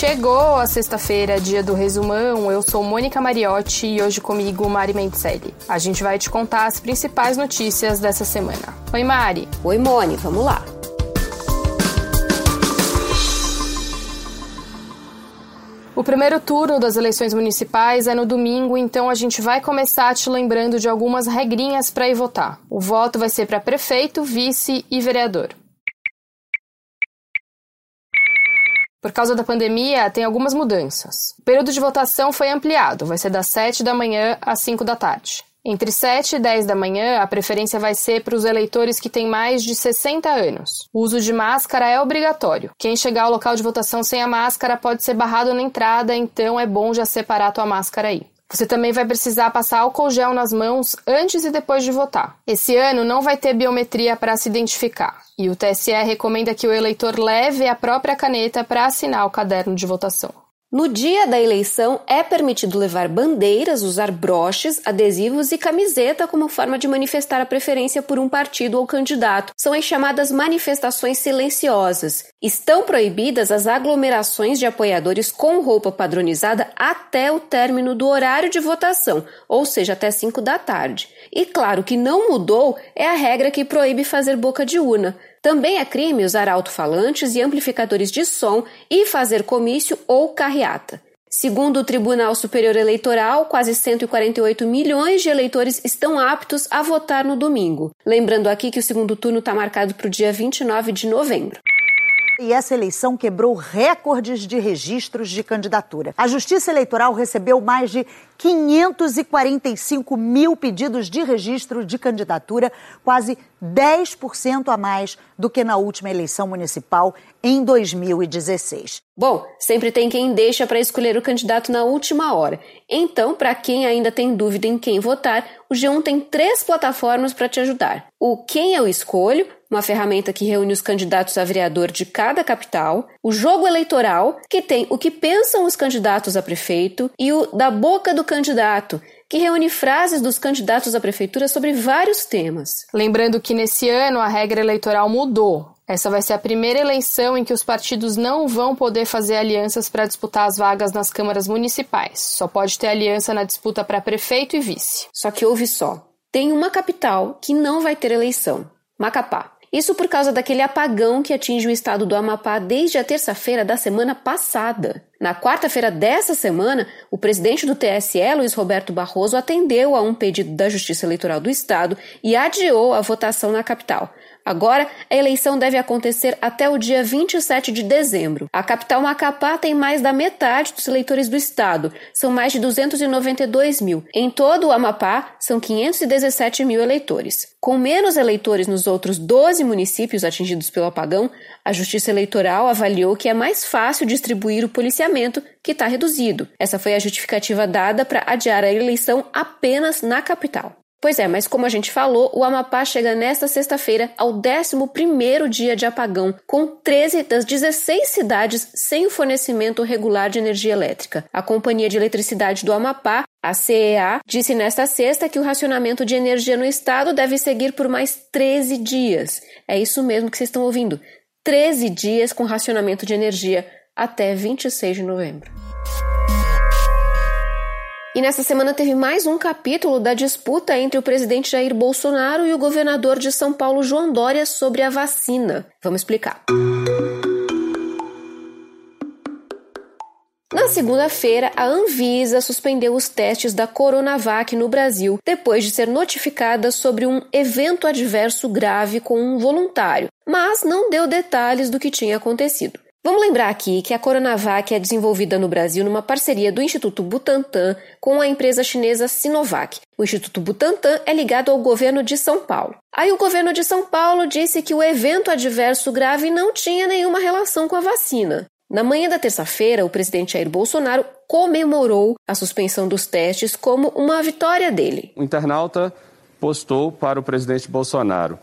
Chegou a sexta-feira, dia do resumão. Eu sou Mônica Mariotti e hoje comigo Mari Mendicelli. A gente vai te contar as principais notícias dessa semana. Oi, Mari. Oi, Moni, vamos lá. O primeiro turno das eleições municipais é no domingo, então a gente vai começar te lembrando de algumas regrinhas para ir votar. O voto vai ser para prefeito, vice e vereador. Por causa da pandemia, tem algumas mudanças. O período de votação foi ampliado, vai ser das 7 da manhã às 5 da tarde. Entre 7 e 10 da manhã, a preferência vai ser para os eleitores que têm mais de 60 anos. O uso de máscara é obrigatório. Quem chegar ao local de votação sem a máscara pode ser barrado na entrada, então é bom já separar a tua máscara aí. Você também vai precisar passar álcool gel nas mãos antes e depois de votar. Esse ano não vai ter biometria para se identificar e o TSE recomenda que o eleitor leve a própria caneta para assinar o caderno de votação. No dia da eleição, é permitido levar bandeiras, usar broches, adesivos e camiseta como forma de manifestar a preferência por um partido ou candidato. São as chamadas manifestações silenciosas. Estão proibidas as aglomerações de apoiadores com roupa padronizada até o término do horário de votação, ou seja, até 5 da tarde. E claro que não mudou é a regra que proíbe fazer boca de urna. Também é crime usar alto-falantes e amplificadores de som e fazer comício ou carreata. Segundo o Tribunal Superior Eleitoral, quase 148 milhões de eleitores estão aptos a votar no domingo. Lembrando aqui que o segundo turno está marcado para o dia 29 de novembro. E essa eleição quebrou recordes de registros de candidatura. A Justiça Eleitoral recebeu mais de 545 mil pedidos de registro de candidatura, quase 10% a mais do que na última eleição municipal em 2016. Bom, sempre tem quem deixa para escolher o candidato na última hora. Então, para quem ainda tem dúvida em quem votar, o G1 tem três plataformas para te ajudar. O Quem Eu Escolho, uma ferramenta que reúne os candidatos a vereador de cada capital, o Jogo Eleitoral, que tem o que pensam os candidatos a prefeito, e o Da Boca do Candidato, que reúne frases dos candidatos à prefeitura sobre vários temas. Lembrando que nesse ano a regra eleitoral mudou. Essa vai ser a primeira eleição em que os partidos não vão poder fazer alianças para disputar as vagas nas câmaras municipais. Só pode ter aliança na disputa para prefeito e vice. Só que houve só. Tem uma capital que não vai ter eleição: Macapá. Isso por causa daquele apagão que atinge o estado do Amapá desde a terça-feira da semana passada. Na quarta-feira dessa semana, o presidente do TSE, Luiz Roberto Barroso, atendeu a um pedido da Justiça Eleitoral do Estado e adiou a votação na capital. Agora, a eleição deve acontecer até o dia 27 de dezembro. A capital Macapá tem mais da metade dos eleitores do estado, são mais de 292 mil. Em todo o Amapá, são 517 mil eleitores. Com menos eleitores nos outros 12 municípios atingidos pelo apagão, a Justiça Eleitoral avaliou que é mais fácil distribuir o policiamento, que está reduzido. Essa foi a justificativa dada para adiar a eleição apenas na capital. Pois é, mas como a gente falou, o Amapá chega nesta sexta-feira ao 11º dia de apagão, com 13 das 16 cidades sem o fornecimento regular de energia elétrica. A Companhia de Eletricidade do Amapá, a CEA, disse nesta sexta que o racionamento de energia no estado deve seguir por mais 13 dias. É isso mesmo que vocês estão ouvindo. 13 dias com racionamento de energia até 26 de novembro. E nessa semana teve mais um capítulo da disputa entre o presidente Jair Bolsonaro e o governador de São Paulo, João Dória, sobre a vacina. Vamos explicar. Na segunda-feira, a Anvisa suspendeu os testes da Coronavac no Brasil, depois de ser notificada sobre um evento adverso grave com um voluntário, mas não deu detalhes do que tinha acontecido. Vamos lembrar aqui que a Coronavac é desenvolvida no Brasil numa parceria do Instituto Butantan com a empresa chinesa Sinovac. O Instituto Butantan é ligado ao governo de São Paulo. Aí o governo de São Paulo disse que o evento adverso grave não tinha nenhuma relação com a vacina. Na manhã da terça-feira, o presidente Jair Bolsonaro comemorou a suspensão dos testes como uma vitória dele. O internauta postou para o presidente Bolsonaro.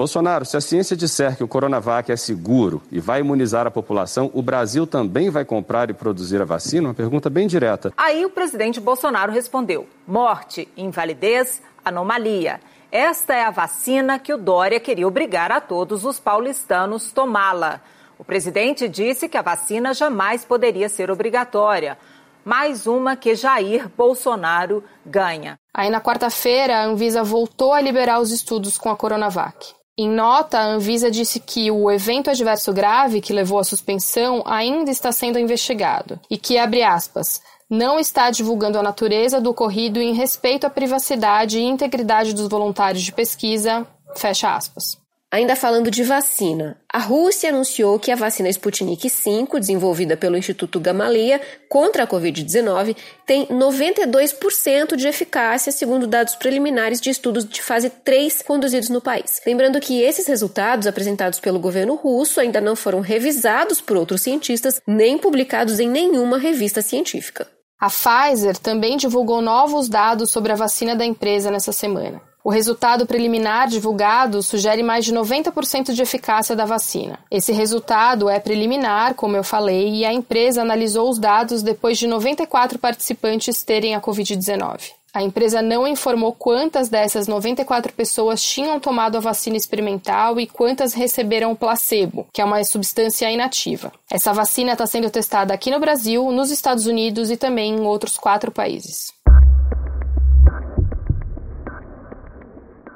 Bolsonaro, se a ciência disser que o Coronavac é seguro e vai imunizar a população, o Brasil também vai comprar e produzir a vacina? Uma pergunta bem direta. Aí o presidente Bolsonaro respondeu: morte, invalidez, anomalia. Esta é a vacina que o Dória queria obrigar a todos os paulistanos tomá-la. O presidente disse que a vacina jamais poderia ser obrigatória. Mais uma que Jair Bolsonaro ganha. Aí, na quarta-feira, a Anvisa voltou a liberar os estudos com a Coronavac. Em nota, a Anvisa disse que o evento adverso grave que levou à suspensão ainda está sendo investigado e que, abre aspas, não está divulgando a natureza do ocorrido em respeito à privacidade e integridade dos voluntários de pesquisa, fecha aspas. Ainda falando de vacina, a Rússia anunciou que a vacina Sputnik V, desenvolvida pelo Instituto Gamaleya contra a Covid-19, tem 92% de eficácia, segundo dados preliminares de estudos de fase 3 conduzidos no país. Lembrando que esses resultados, apresentados pelo governo russo, ainda não foram revisados por outros cientistas nem publicados em nenhuma revista científica. A Pfizer também divulgou novos dados sobre a vacina da empresa nessa semana. O resultado preliminar divulgado sugere mais de 90% de eficácia da vacina. Esse resultado é preliminar, como eu falei, e a empresa analisou os dados depois de 94 participantes terem a Covid-19. A empresa não informou quantas dessas 94 pessoas tinham tomado a vacina experimental e quantas receberam o placebo, que é uma substância inativa. Essa vacina está sendo testada aqui no Brasil, nos Estados Unidos e também em outros quatro países.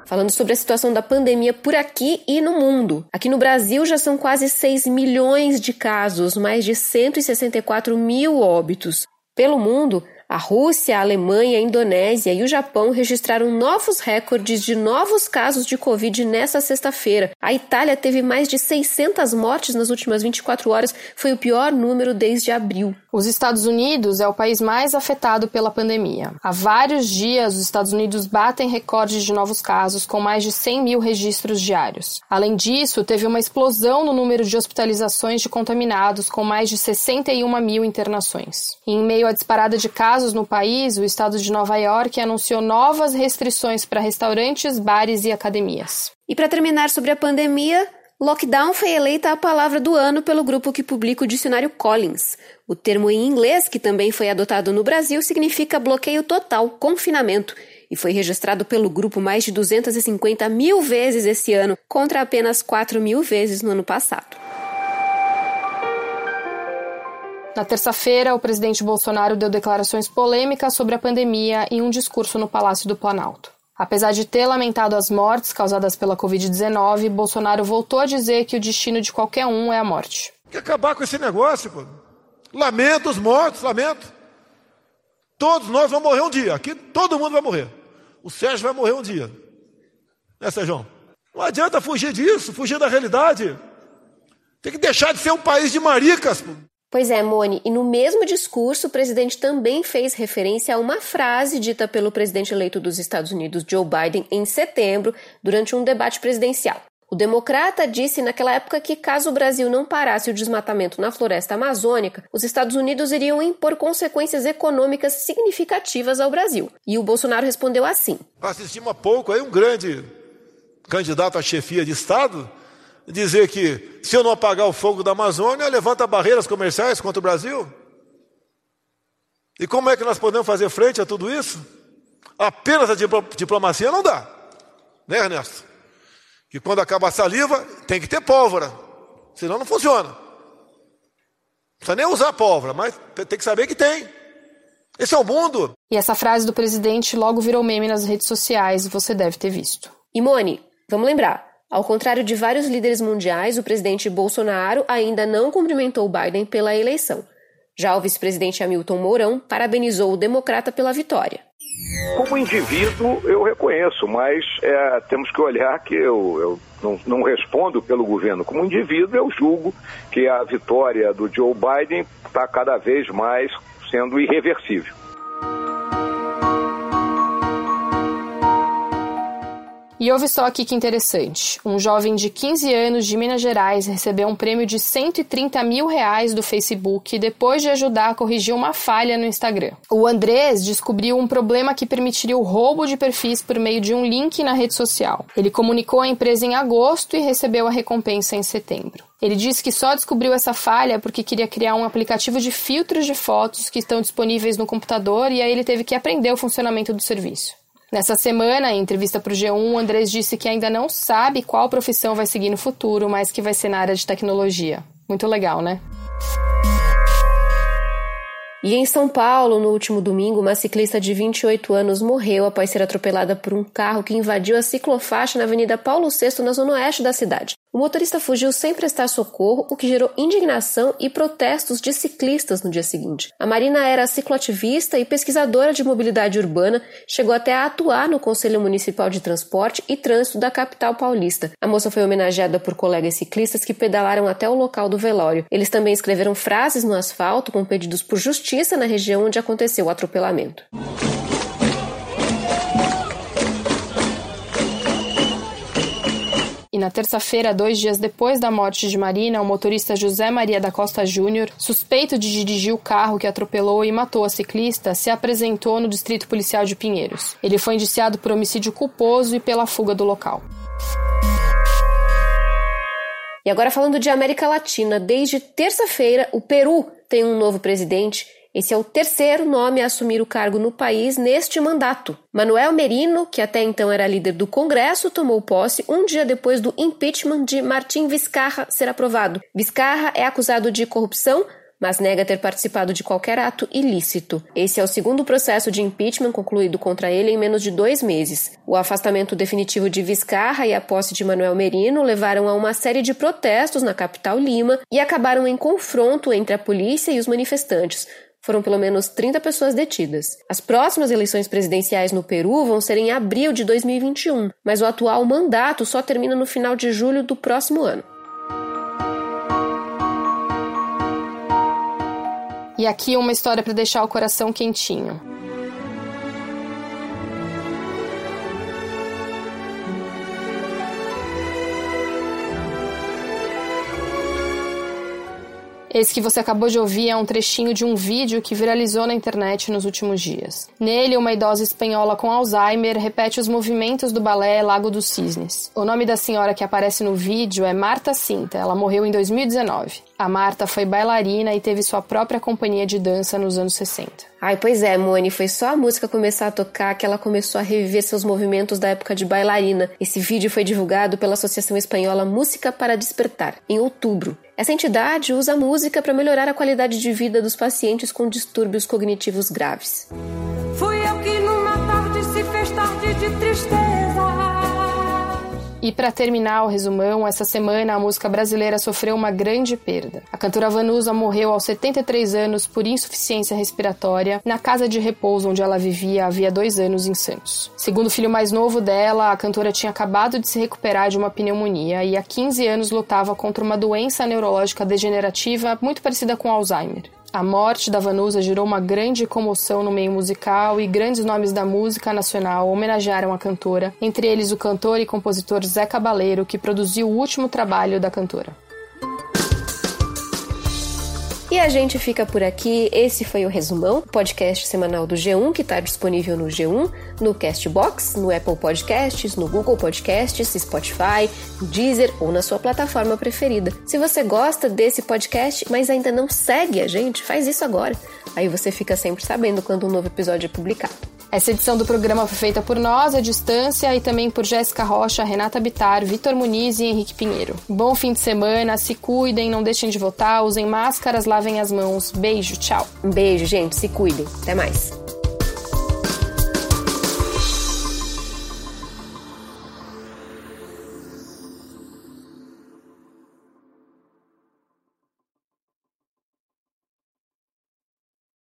Falando sobre a situação da pandemia por aqui e no mundo. Aqui no Brasil já são quase 6 milhões de casos, mais de 164 mil óbitos. Pelo mundo, a Rússia, a Alemanha, a Indonésia e o Japão registraram novos recordes de novos casos de Covid nesta sexta-feira. A Itália teve mais de 600 mortes nas últimas 24 horas, foi o pior número desde abril. Os Estados Unidos é o país mais afetado pela pandemia. Há vários dias, os Estados Unidos batem recordes de novos casos, com mais de 100 mil registros diários. Além disso, teve uma explosão no número de hospitalizações de contaminados, com mais de 61 mil internações. em meio à disparada de casos, casos no país, o estado de Nova York anunciou novas restrições para restaurantes, bares e academias. E para terminar sobre a pandemia, Lockdown foi eleita a palavra do ano pelo grupo que publica o dicionário Collins. O termo em inglês, que também foi adotado no Brasil, significa bloqueio total, confinamento, e foi registrado pelo grupo mais de 250 mil vezes esse ano, contra apenas 4 mil vezes no ano passado. Na terça-feira, o presidente Bolsonaro deu declarações polêmicas sobre a pandemia em um discurso no Palácio do Planalto. Apesar de ter lamentado as mortes causadas pela Covid-19, Bolsonaro voltou a dizer que o destino de qualquer um é a morte. Tem que acabar com esse negócio, pô. Lamento os mortos, lamento. Todos nós vamos morrer um dia. Aqui todo mundo vai morrer. O Sérgio vai morrer um dia. Né, Sérgio? Não adianta fugir disso, fugir da realidade. Tem que deixar de ser um país de maricas. Pô. Pois é, Mone, e no mesmo discurso, o presidente também fez referência a uma frase dita pelo presidente eleito dos Estados Unidos, Joe Biden, em setembro, durante um debate presidencial. O democrata disse naquela época que, caso o Brasil não parasse o desmatamento na floresta amazônica, os Estados Unidos iriam impor consequências econômicas significativas ao Brasil. E o Bolsonaro respondeu assim: Assistimos há pouco aí um grande candidato à chefia de Estado dizer que se eu não apagar o fogo da Amazônia, levanta barreiras comerciais contra o Brasil? E como é que nós podemos fazer frente a tudo isso? Apenas a diplomacia não dá, né, Ernesto? Que quando acaba a saliva, tem que ter pólvora, senão não funciona. Não precisa nem usar pólvora, mas tem que saber que tem. Esse é o mundo. E essa frase do presidente logo virou meme nas redes sociais, você deve ter visto. Imone, vamos lembrar, ao contrário de vários líderes mundiais, o presidente Bolsonaro ainda não cumprimentou Biden pela eleição. Já o vice-presidente Hamilton Mourão parabenizou o democrata pela vitória. Como indivíduo, eu reconheço, mas é, temos que olhar que eu, eu não, não, respondo pelo governo. Como indivíduo, eu julgo que a vitória do Joe Biden está cada vez mais sendo irreversível. E ouve só aqui que interessante. Um jovem de 15 anos de Minas Gerais recebeu um prêmio de 130 mil reais do Facebook depois de ajudar a corrigir uma falha no Instagram. O Andrés descobriu um problema que permitiria o roubo de perfis por meio de um link na rede social. Ele comunicou à empresa em agosto e recebeu a recompensa em setembro. Ele disse que só descobriu essa falha porque queria criar um aplicativo de filtros de fotos que estão disponíveis no computador e aí ele teve que aprender o funcionamento do serviço. Nessa semana, em entrevista para o G1, Andrés disse que ainda não sabe qual profissão vai seguir no futuro, mas que vai ser na área de tecnologia. Muito legal, né? E em São Paulo, no último domingo, uma ciclista de 28 anos morreu após ser atropelada por um carro que invadiu a ciclofaixa na Avenida Paulo VI, na zona oeste da cidade. O motorista fugiu sem prestar socorro, o que gerou indignação e protestos de ciclistas no dia seguinte. A Marina era cicloativista e pesquisadora de mobilidade urbana, chegou até a atuar no Conselho Municipal de Transporte e Trânsito da capital paulista. A moça foi homenageada por colegas ciclistas que pedalaram até o local do velório. Eles também escreveram frases no asfalto com pedidos por justiça na região onde aconteceu o atropelamento. Na terça-feira, dois dias depois da morte de Marina, o motorista José Maria da Costa Júnior, suspeito de dirigir o carro que atropelou e matou a ciclista, se apresentou no Distrito Policial de Pinheiros. Ele foi indiciado por homicídio culposo e pela fuga do local. E agora falando de América Latina, desde terça-feira o Peru tem um novo presidente esse é o terceiro nome a assumir o cargo no país neste mandato. Manuel Merino, que até então era líder do Congresso, tomou posse um dia depois do impeachment de Martim Vizcarra ser aprovado. Vizcarra é acusado de corrupção, mas nega ter participado de qualquer ato ilícito. Esse é o segundo processo de impeachment concluído contra ele em menos de dois meses. O afastamento definitivo de Vizcarra e a posse de Manuel Merino levaram a uma série de protestos na capital Lima e acabaram em confronto entre a polícia e os manifestantes foram pelo menos 30 pessoas detidas. As próximas eleições presidenciais no Peru vão ser em abril de 2021, mas o atual mandato só termina no final de julho do próximo ano. E aqui uma história para deixar o coração quentinho. Esse que você acabou de ouvir é um trechinho de um vídeo que viralizou na internet nos últimos dias. Nele, uma idosa espanhola com Alzheimer repete os movimentos do balé Lago dos Cisnes. O nome da senhora que aparece no vídeo é Marta Cinta, ela morreu em 2019. A Marta foi bailarina e teve sua própria companhia de dança nos anos 60. Ai, pois é, Moni, foi só a música começar a tocar que ela começou a reviver seus movimentos da época de bailarina. Esse vídeo foi divulgado pela Associação Espanhola Música para Despertar, em outubro. Essa entidade usa a música para melhorar a qualidade de vida dos pacientes com distúrbios cognitivos graves. Fui eu que numa tarde se fez tarde de tristeza. E para terminar o resumão, essa semana a música brasileira sofreu uma grande perda. A cantora Vanusa morreu aos 73 anos por insuficiência respiratória na casa de repouso onde ela vivia havia dois anos em Santos. Segundo o filho mais novo dela, a cantora tinha acabado de se recuperar de uma pneumonia e há 15 anos lutava contra uma doença neurológica degenerativa muito parecida com Alzheimer. A morte da Vanusa gerou uma grande comoção no meio musical e grandes nomes da música nacional homenagearam a cantora, entre eles o cantor e compositor Zé Cabaleiro, que produziu o último trabalho da cantora. E a gente fica por aqui. Esse foi o Resumão, podcast semanal do G1, que está disponível no G1, no Castbox, no Apple Podcasts, no Google Podcasts, Spotify, Deezer ou na sua plataforma preferida. Se você gosta desse podcast, mas ainda não segue a gente, faz isso agora. Aí você fica sempre sabendo quando um novo episódio é publicado. Essa edição do programa foi feita por nós, à distância, e também por Jéssica Rocha, Renata Bitar, Vitor Muniz e Henrique Pinheiro. Bom fim de semana, se cuidem, não deixem de votar, usem máscaras, lavem as mãos. Beijo, tchau. Um beijo, gente, se cuidem. Até mais.